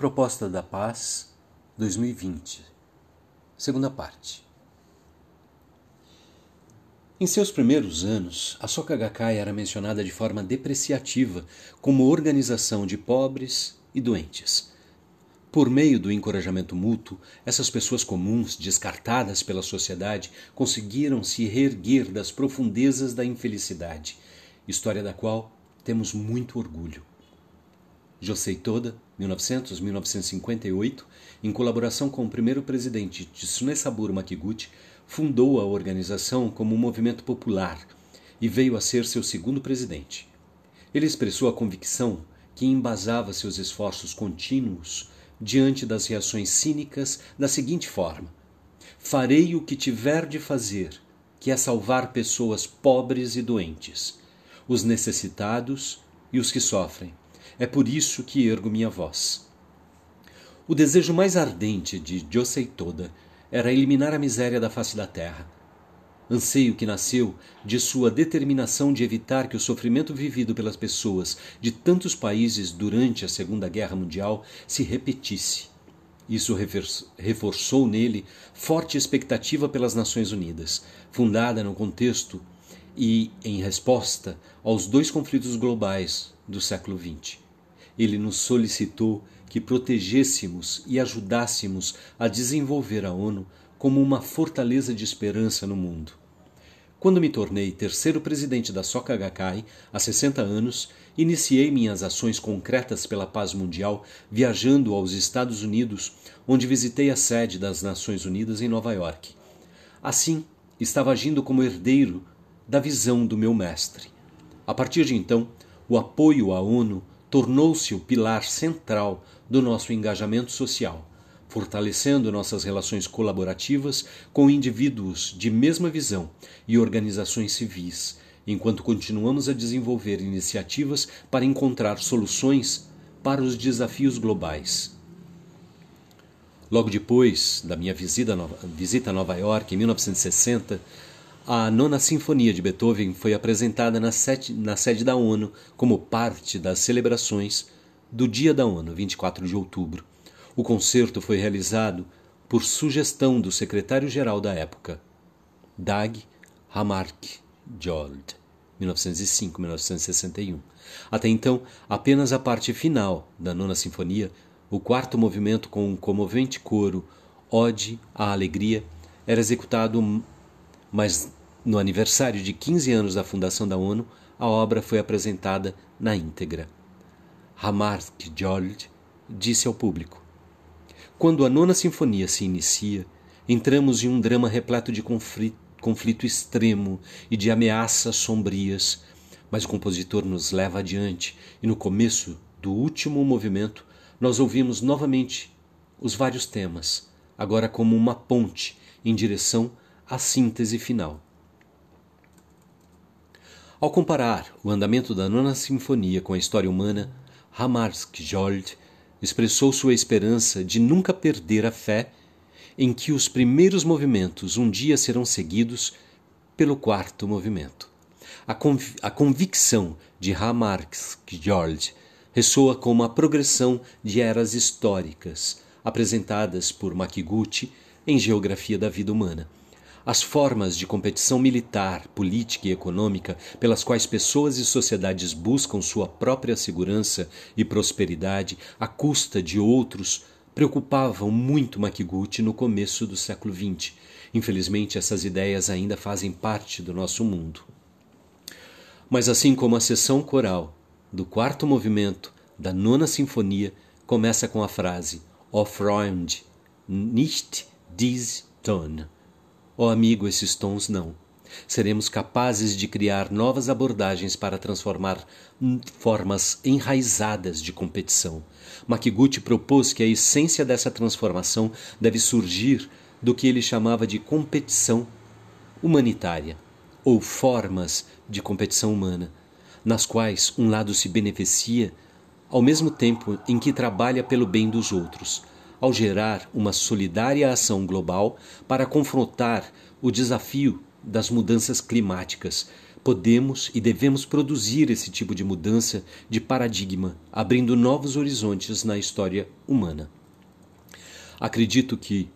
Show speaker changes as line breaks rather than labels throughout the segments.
Proposta da Paz 2020 Segunda parte Em seus primeiros anos, a Soka Gakkai era mencionada de forma depreciativa como organização de pobres e doentes. Por meio do encorajamento mútuo, essas pessoas comuns, descartadas pela sociedade, conseguiram se reerguer das profundezas da infelicidade, história da qual temos muito orgulho. Josei Toda, 1900-1958, em colaboração com o primeiro presidente Tsune Saburo Makiguchi, fundou a organização como um movimento popular e veio a ser seu segundo presidente. Ele expressou a convicção que embasava seus esforços contínuos diante das reações cínicas da seguinte forma: Farei o que tiver de fazer, que é salvar pessoas pobres e doentes, os necessitados e os que sofrem é por isso que ergo minha voz. O desejo mais ardente de Josei Toda era eliminar a miséria da face da terra. Anseio que nasceu de sua determinação de evitar que o sofrimento vivido pelas pessoas de tantos países durante a Segunda Guerra Mundial se repetisse. Isso reforçou nele forte expectativa pelas Nações Unidas, fundada no contexto e em resposta aos dois conflitos globais do século XX ele nos solicitou que protegêssemos e ajudássemos a desenvolver a ONU como uma fortaleza de esperança no mundo. Quando me tornei terceiro presidente da Soka Gakkai, há 60 anos, iniciei minhas ações concretas pela paz mundial viajando aos Estados Unidos, onde visitei a sede das Nações Unidas em Nova York. Assim, estava agindo como herdeiro da visão do meu mestre. A partir de então, o apoio à ONU tornou-se o pilar central do nosso engajamento social, fortalecendo nossas relações colaborativas com indivíduos de mesma visão e organizações civis, enquanto continuamos a desenvolver iniciativas para encontrar soluções para os desafios globais. Logo depois da minha visita a Nova York, em 1960, a Nona Sinfonia de Beethoven foi apresentada na sede, na sede da ONU como parte das celebrações do Dia da ONU, 24 de outubro. O concerto foi realizado por sugestão do secretário-geral da época, Dag Hammarskjöld, 1905-1961. Até então, apenas a parte final da Nona Sinfonia, o quarto movimento com um comovente coro Ode à Alegria, era executado mas no aniversário de 15 anos da fundação da ONU, a obra foi apresentada na íntegra. Hammarskjöld disse ao público: Quando a nona sinfonia se inicia, entramos em um drama repleto de conflito, conflito extremo e de ameaças sombrias, mas o compositor nos leva adiante e no começo do último movimento nós ouvimos novamente os vários temas, agora como uma ponte em direção a síntese final. Ao comparar o andamento da Nona Sinfonia com a história humana, Hammarskjöld expressou sua esperança de nunca perder a fé em que os primeiros movimentos um dia serão seguidos pelo quarto movimento. A, conv a convicção de Hammarskjöld ressoa como a progressão de eras históricas apresentadas por Makiguchi em Geografia da Vida Humana as formas de competição militar, política e econômica pelas quais pessoas e sociedades buscam sua própria segurança e prosperidade à custa de outros preocupavam muito Makiguchi no começo do século XX. Infelizmente, essas ideias ainda fazem parte do nosso mundo. Mas assim como a seção coral do quarto movimento da nona sinfonia começa com a frase O Freund, nicht dies Ton Ó oh, amigo, esses tons não. Seremos capazes de criar novas abordagens para transformar formas enraizadas de competição. Makiguchi propôs que a essência dessa transformação deve surgir do que ele chamava de competição humanitária, ou formas de competição humana, nas quais um lado se beneficia ao mesmo tempo em que trabalha pelo bem dos outros, ao gerar uma solidária ação global para confrontar o desafio das mudanças climáticas, podemos e devemos produzir esse tipo de mudança de paradigma, abrindo novos horizontes na história humana. Acredito que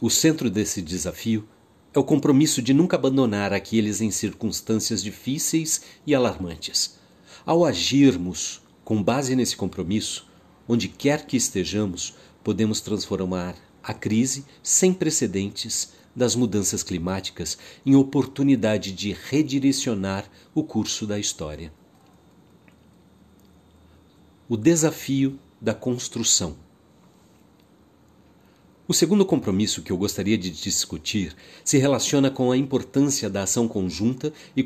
o centro desse desafio é o compromisso de nunca abandonar aqueles em circunstâncias difíceis e alarmantes. Ao agirmos com base nesse compromisso, onde quer que estejamos, podemos transformar a crise sem precedentes das mudanças climáticas em oportunidade de redirecionar o curso da história. O desafio da construção. O segundo compromisso que eu gostaria de discutir se relaciona com a importância da ação conjunta e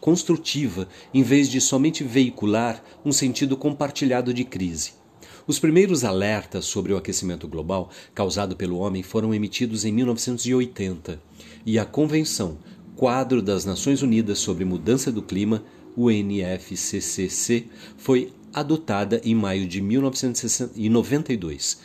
construtiva, em vez de somente veicular um sentido compartilhado de crise. Os primeiros alertas sobre o aquecimento global causado pelo homem foram emitidos em 1980 e a Convenção Quadro das Nações Unidas sobre Mudança do Clima, UNFCCC, foi adotada em maio de 1992,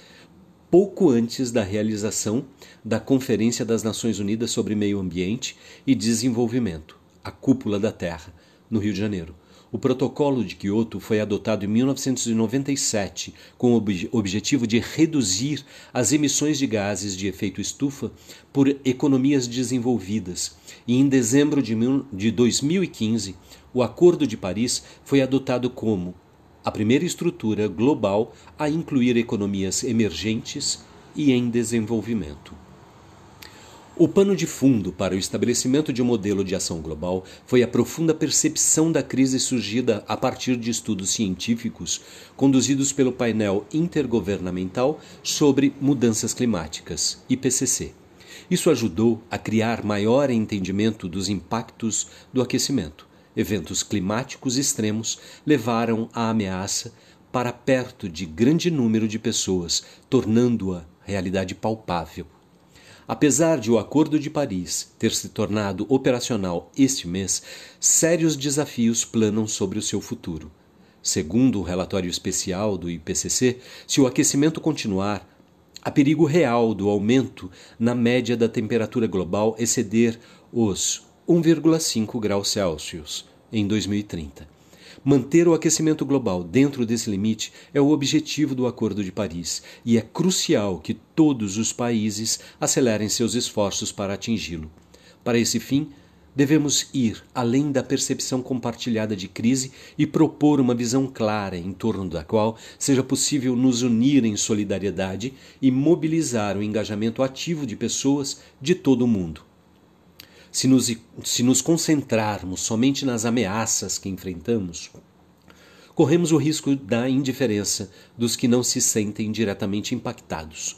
pouco antes da realização da Conferência das Nações Unidas sobre Meio Ambiente e Desenvolvimento, a Cúpula da Terra, no Rio de Janeiro o Protocolo de Quioto foi adotado em 1997 com o ob objetivo de reduzir as emissões de gases de efeito estufa por economias desenvolvidas. E em dezembro de, de 2015, o Acordo de Paris foi adotado como a primeira estrutura global a incluir economias emergentes e em desenvolvimento. O pano de fundo para o estabelecimento de um modelo de ação global foi a profunda percepção da crise surgida a partir de estudos científicos conduzidos pelo painel intergovernamental sobre mudanças climáticas, IPCC. Isso ajudou a criar maior entendimento dos impactos do aquecimento. Eventos climáticos extremos levaram a ameaça para perto de grande número de pessoas, tornando-a realidade palpável. Apesar de o Acordo de Paris ter se tornado operacional este mês, sérios desafios planam sobre o seu futuro. Segundo um relatório especial do IPCC, se o aquecimento continuar, há perigo real do aumento na média da temperatura global exceder os 1,5 graus Celsius em 2030. Manter o aquecimento global dentro desse limite é o objetivo do Acordo de Paris e é crucial que todos os países acelerem seus esforços para atingi-lo. Para esse fim, devemos ir além da percepção compartilhada de crise e propor uma visão clara em torno da qual seja possível nos unir em solidariedade e mobilizar o engajamento ativo de pessoas de todo o mundo. Se nos, se nos concentrarmos somente nas ameaças que enfrentamos, corremos o risco da indiferença dos que não se sentem diretamente impactados.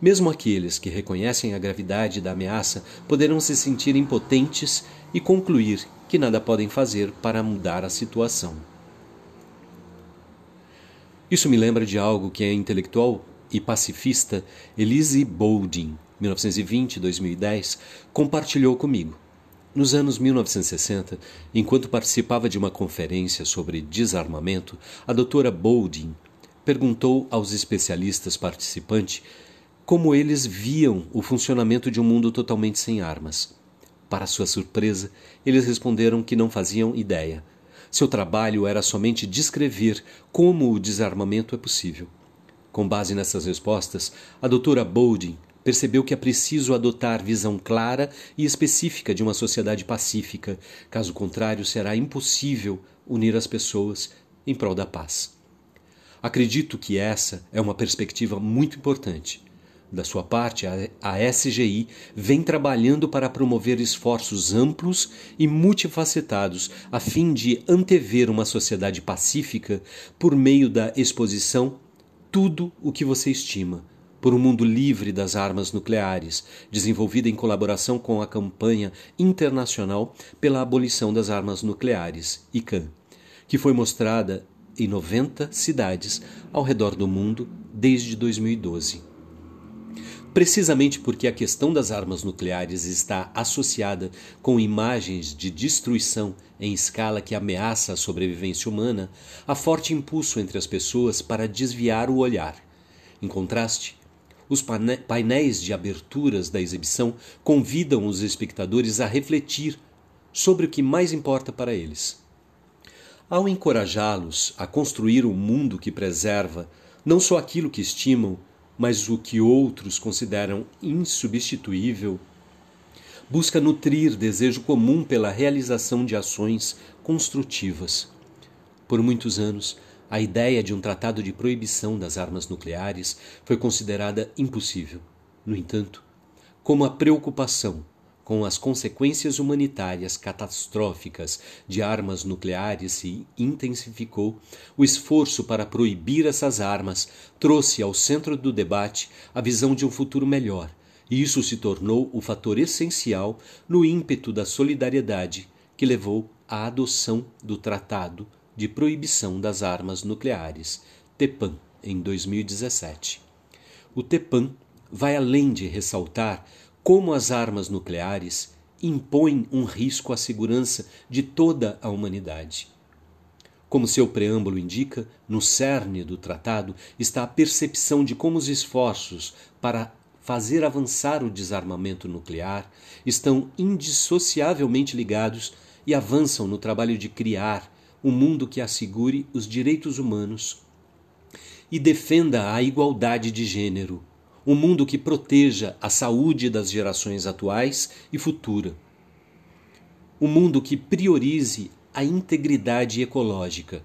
Mesmo aqueles que reconhecem a gravidade da ameaça poderão se sentir impotentes e concluir que nada podem fazer para mudar a situação. Isso me lembra de algo que a intelectual e pacifista Elise Boulding 1920-2010, compartilhou comigo. Nos anos 1960, enquanto participava de uma conferência sobre desarmamento, a doutora Boulding perguntou aos especialistas participantes como eles viam o funcionamento de um mundo totalmente sem armas. Para sua surpresa, eles responderam que não faziam ideia. Seu trabalho era somente descrever como o desarmamento é possível. Com base nessas respostas, a doutora Boulding percebeu que é preciso adotar visão clara e específica de uma sociedade pacífica, caso contrário, será impossível unir as pessoas em prol da paz. Acredito que essa é uma perspectiva muito importante. Da sua parte, a SGI vem trabalhando para promover esforços amplos e multifacetados a fim de antever uma sociedade pacífica por meio da exposição Tudo o que você estima por um mundo livre das armas nucleares, desenvolvida em colaboração com a campanha internacional pela abolição das armas nucleares, ICAN, que foi mostrada em 90 cidades ao redor do mundo desde 2012. Precisamente porque a questão das armas nucleares está associada com imagens de destruição em escala que ameaça a sobrevivência humana, há forte impulso entre as pessoas para desviar o olhar. Em contraste, os painéis de aberturas da exibição convidam os espectadores a refletir sobre o que mais importa para eles. Ao encorajá-los a construir um mundo que preserva não só aquilo que estimam, mas o que outros consideram insubstituível, busca nutrir desejo comum pela realização de ações construtivas. Por muitos anos, a ideia de um tratado de proibição das armas nucleares foi considerada impossível. No entanto, como a preocupação com as consequências humanitárias catastróficas de armas nucleares se intensificou, o esforço para proibir essas armas trouxe ao centro do debate a visão de um futuro melhor, e isso se tornou o fator essencial no ímpeto da solidariedade que levou à adoção do Tratado de Proibição das Armas Nucleares, TEPAN, em 2017. O TEPAN vai além de ressaltar como as armas nucleares impõem um risco à segurança de toda a humanidade. Como seu preâmbulo indica, no cerne do tratado está a percepção de como os esforços para fazer avançar o desarmamento nuclear estão indissociavelmente ligados e avançam no trabalho de criar um mundo que assegure os direitos humanos e defenda a igualdade de gênero, um mundo que proteja a saúde das gerações atuais e futura. Um mundo que priorize a integridade ecológica.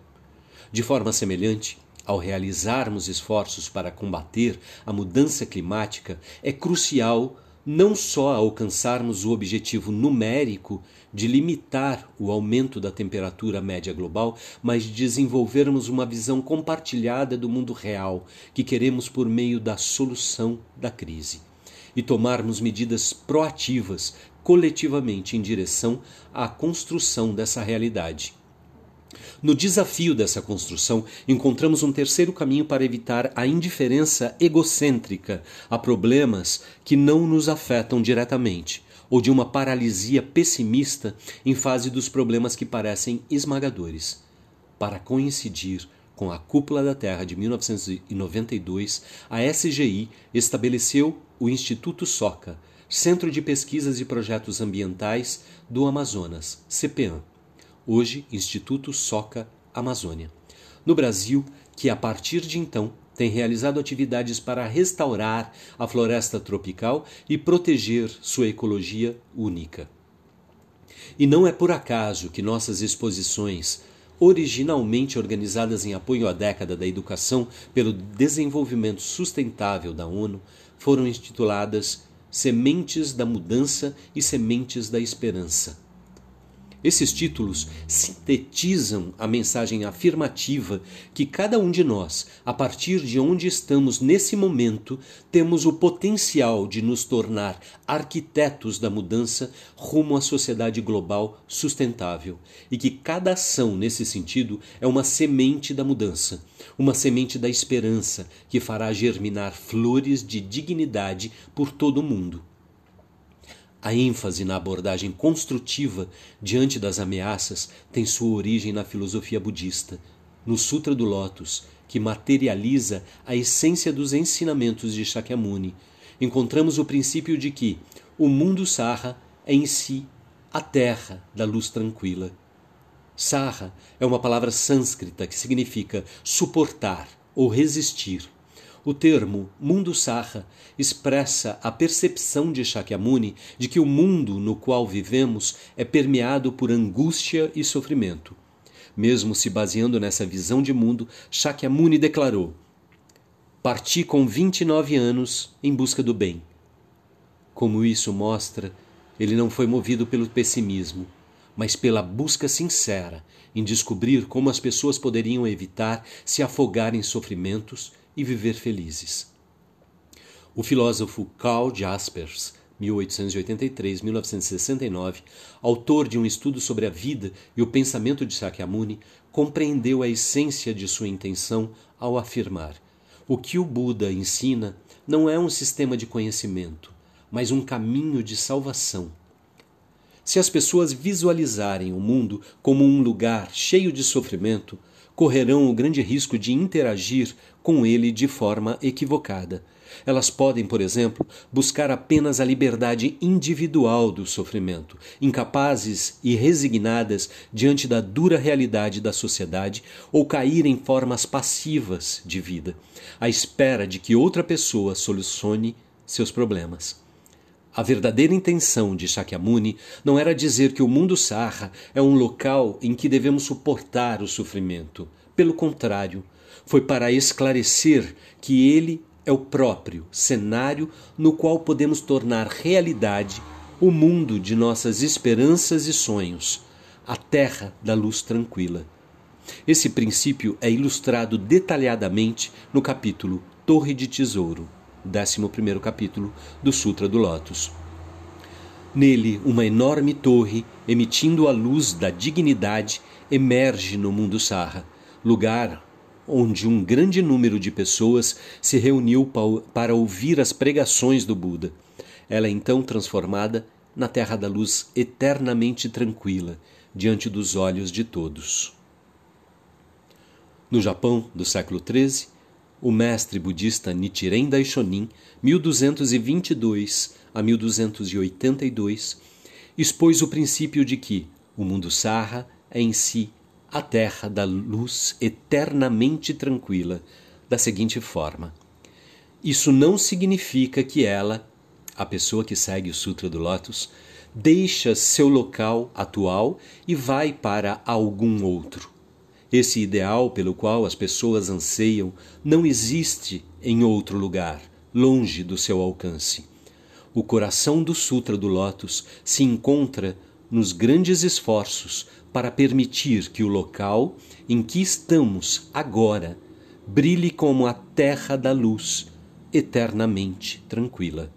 De forma semelhante, ao realizarmos esforços para combater a mudança climática, é crucial não só alcançarmos o objetivo numérico de limitar o aumento da temperatura média global, mas de desenvolvermos uma visão compartilhada do mundo real que queremos por meio da solução da crise e tomarmos medidas proativas coletivamente em direção à construção dessa realidade. No desafio dessa construção, encontramos um terceiro caminho para evitar a indiferença egocêntrica a problemas que não nos afetam diretamente, ou de uma paralisia pessimista em face dos problemas que parecem esmagadores. Para coincidir com a Cúpula da Terra de 1992, a SGI estabeleceu o Instituto SOCA, Centro de Pesquisas e Projetos Ambientais do Amazonas, CPAM hoje Instituto Soca Amazônia. No Brasil, que a partir de então tem realizado atividades para restaurar a floresta tropical e proteger sua ecologia única. E não é por acaso que nossas exposições, originalmente organizadas em apoio à década da educação pelo desenvolvimento sustentável da ONU, foram intituladas Sementes da Mudança e Sementes da Esperança esses títulos sintetizam a mensagem afirmativa que cada um de nós, a partir de onde estamos nesse momento, temos o potencial de nos tornar arquitetos da mudança rumo à sociedade global sustentável e que cada ação nesse sentido é uma semente da mudança, uma semente da esperança que fará germinar flores de dignidade por todo o mundo. A ênfase na abordagem construtiva diante das ameaças tem sua origem na filosofia budista, no Sutra do Lótus, que materializa a essência dos ensinamentos de Shakyamuni. Encontramos o princípio de que o mundo sarra é em si a terra da luz tranquila. Sarra é uma palavra sânscrita que significa suportar ou resistir. O termo mundo sarra expressa a percepção de Shakyamuni de que o mundo no qual vivemos é permeado por angústia e sofrimento. Mesmo se baseando nessa visão de mundo, Shakyamuni declarou: Parti com 29 anos em busca do bem. Como isso mostra, ele não foi movido pelo pessimismo, mas pela busca sincera em descobrir como as pessoas poderiam evitar se afogar em sofrimentos e viver felizes. O filósofo Karl Jaspers, 1883-1969, autor de um estudo sobre a vida e o pensamento de Sakyamuni, compreendeu a essência de sua intenção ao afirmar: o que o Buda ensina não é um sistema de conhecimento, mas um caminho de salvação. Se as pessoas visualizarem o mundo como um lugar cheio de sofrimento, correrão o grande risco de interagir com ele de forma equivocada. Elas podem, por exemplo, buscar apenas a liberdade individual do sofrimento, incapazes e resignadas diante da dura realidade da sociedade ou cair em formas passivas de vida, à espera de que outra pessoa solucione seus problemas. A verdadeira intenção de Shakyamuni não era dizer que o mundo sarra é um local em que devemos suportar o sofrimento. Pelo contrário, foi para esclarecer que ele é o próprio cenário no qual podemos tornar realidade o mundo de nossas esperanças e sonhos, a terra da luz tranquila. Esse princípio é ilustrado detalhadamente no capítulo Torre de Tesouro, 11 capítulo do Sutra do Lótus. Nele, uma enorme torre, emitindo a luz da dignidade, emerge no mundo Sarra, lugar onde um grande número de pessoas se reuniu para ouvir as pregações do Buda. Ela é então transformada na terra da luz eternamente tranquila, diante dos olhos de todos. No Japão do século XIII, o mestre budista Nichiren Daishonin, 1222 a 1282, expôs o princípio de que o mundo sarra é em si a terra da luz eternamente tranquila, da seguinte forma: Isso não significa que ela, a pessoa que segue o Sutra do Lótus, deixa seu local atual e vai para algum outro. Esse ideal pelo qual as pessoas anseiam não existe em outro lugar, longe do seu alcance. O coração do Sutra do Lótus se encontra nos grandes esforços para permitir que o local em que estamos agora brilhe como a terra da luz, eternamente tranquila.